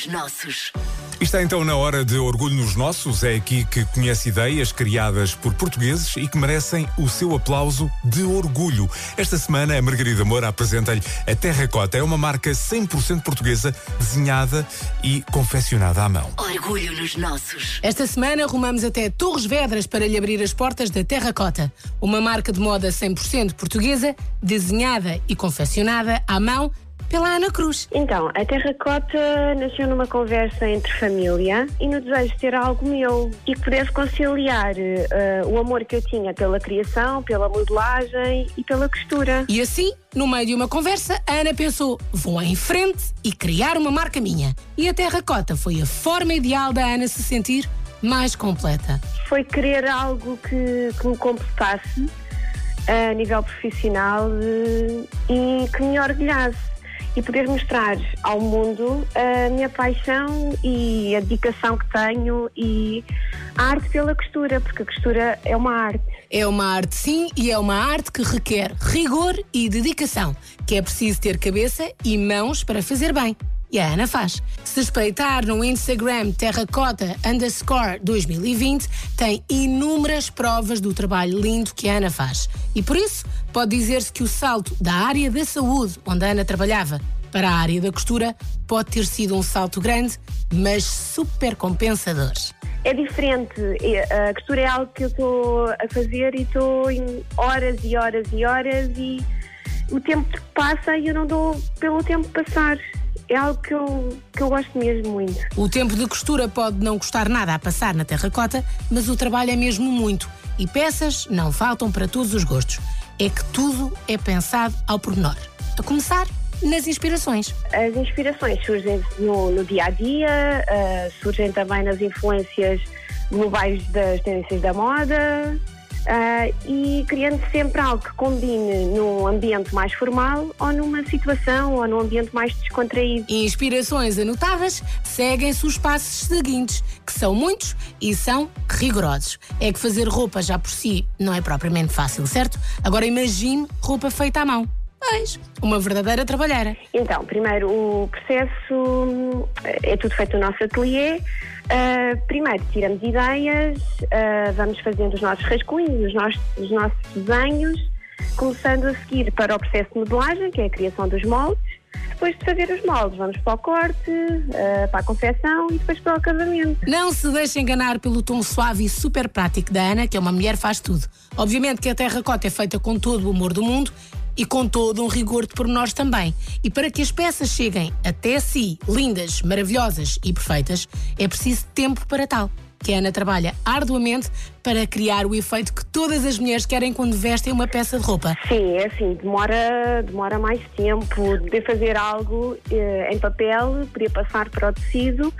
nos nossos. Está então na hora de Orgulho nos Nossos. É aqui que conhece ideias criadas por portugueses e que merecem o seu aplauso de orgulho. Esta semana, a Margarida Moura apresenta-lhe a Terracota. É uma marca 100% portuguesa, desenhada e confeccionada à mão. Orgulho nos nossos. Esta semana rumamos até Torres Vedras para lhe abrir as portas da Terracota, uma marca de moda 100% portuguesa, desenhada e confeccionada à mão pela Ana Cruz. Então, a terracota nasceu numa conversa entre família e no desejo de ter algo meu e que pudesse conciliar eh, o amor que eu tinha pela criação, pela modelagem e pela costura. E assim, no meio de uma conversa, a Ana pensou: vou em frente e criar uma marca minha. E a terracota foi a forma ideal da Ana se sentir mais completa. Foi querer algo que, que me completasse a nível profissional eh, e que me orgulhasse e poder mostrar ao mundo a minha paixão e a dedicação que tenho e a arte pela costura, porque a costura é uma arte. É uma arte, sim, e é uma arte que requer rigor e dedicação, que é preciso ter cabeça e mãos para fazer bem. E a Ana faz. Se espreitar no Instagram terracota underscore 2020, tem inúmeras provas do trabalho lindo que a Ana faz. E por isso, pode dizer-se que o salto da área da saúde, onde a Ana trabalhava, para a área da costura, pode ter sido um salto grande, mas super compensador. É diferente. A costura é algo que eu estou a fazer e estou em horas e horas e horas e o tempo passa e eu não dou pelo tempo passar é algo que eu, que eu gosto mesmo muito. O tempo de costura pode não custar nada a passar na terracota, mas o trabalho é mesmo muito. E peças não faltam para todos os gostos. É que tudo é pensado ao pormenor. A começar nas inspirações. As inspirações surgem no, no dia a dia, uh, surgem também nas influências globais das tendências da moda, Uh, e criando sempre algo que combine num ambiente mais formal ou numa situação ou num ambiente mais descontraído. Inspirações anotadas seguem-se os passos seguintes, que são muitos e são rigorosos. É que fazer roupa já por si não é propriamente fácil, certo? Agora imagine roupa feita à mão. Uma verdadeira trabalheira. Então, primeiro, o processo é tudo feito no nosso ateliê. Uh, primeiro, tiramos ideias, uh, vamos fazendo os nossos rascunhos, os nossos, os nossos desenhos, começando a seguir para o processo de modelagem, que é a criação dos moldes. Depois de fazer os moldes, vamos para o corte, uh, para a confecção e depois para o acabamento. Não se deixe enganar pelo tom suave e super prático da Ana, que é uma mulher faz tudo. Obviamente que a terracota é feita com todo o humor do mundo e com todo um rigor de pormenores também. E para que as peças cheguem até si, lindas, maravilhosas e perfeitas, é preciso tempo para tal que a Ana trabalha arduamente para criar o efeito que todas as mulheres querem quando vestem uma peça de roupa. Sim, é assim, demora, demora mais tempo de fazer algo eh, em papel, poder passar para o tecido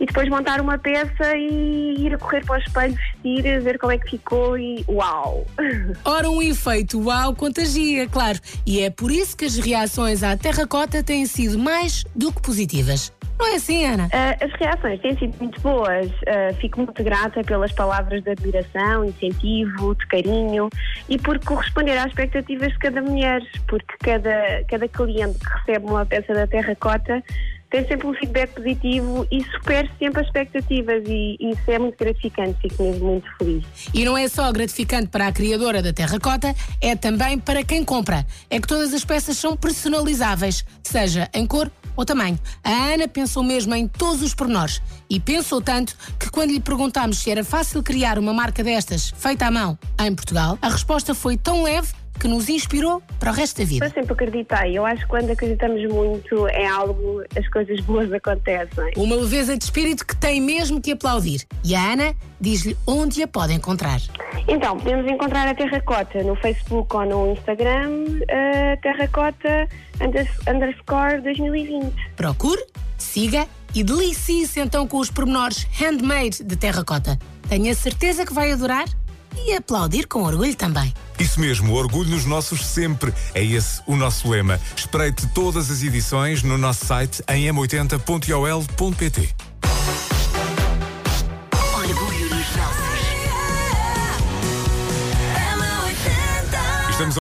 e depois montar uma peça e ir a correr para o espelho, vestir, ver como é que ficou e uau! Ora, um efeito uau contagia, claro. E é por isso que as reações à terracota têm sido mais do que positivas. Não é assim, Ana? Uh, as reações têm sido muito boas. Uh, fico muito grata pelas palavras de admiração, incentivo, de carinho e por corresponder às expectativas de cada mulher, porque cada, cada cliente que recebe uma peça da terracota tem sempre um feedback positivo e supera sempre as expectativas e, e isso é muito gratificante, fico mesmo muito feliz. E não é só gratificante para a criadora da terracota, é também para quem compra. É que todas as peças são personalizáveis, seja em cor ou tamanho. A Ana pensou mesmo em todos os pormenores e pensou tanto que quando lhe perguntámos se era fácil criar uma marca destas feita à mão em Portugal, a resposta foi tão leve que nos inspirou para o resto da vida? Eu sempre acreditei. Eu acho que quando acreditamos muito em algo, as coisas boas acontecem. Uma leveza de espírito que tem mesmo que aplaudir. E a Ana diz-lhe onde a pode encontrar. Então, podemos encontrar a Terracota no Facebook ou no Instagram, uh, Terracota underscore 2020. Procure, siga e delicie-se então com os pormenores handmade de terracota. Tenho a certeza que vai adorar e aplaudir com orgulho também. Isso mesmo, orgulho nos nossos sempre. É esse o nosso lema. Espreite todas as edições no nosso site em m80.ol.pt.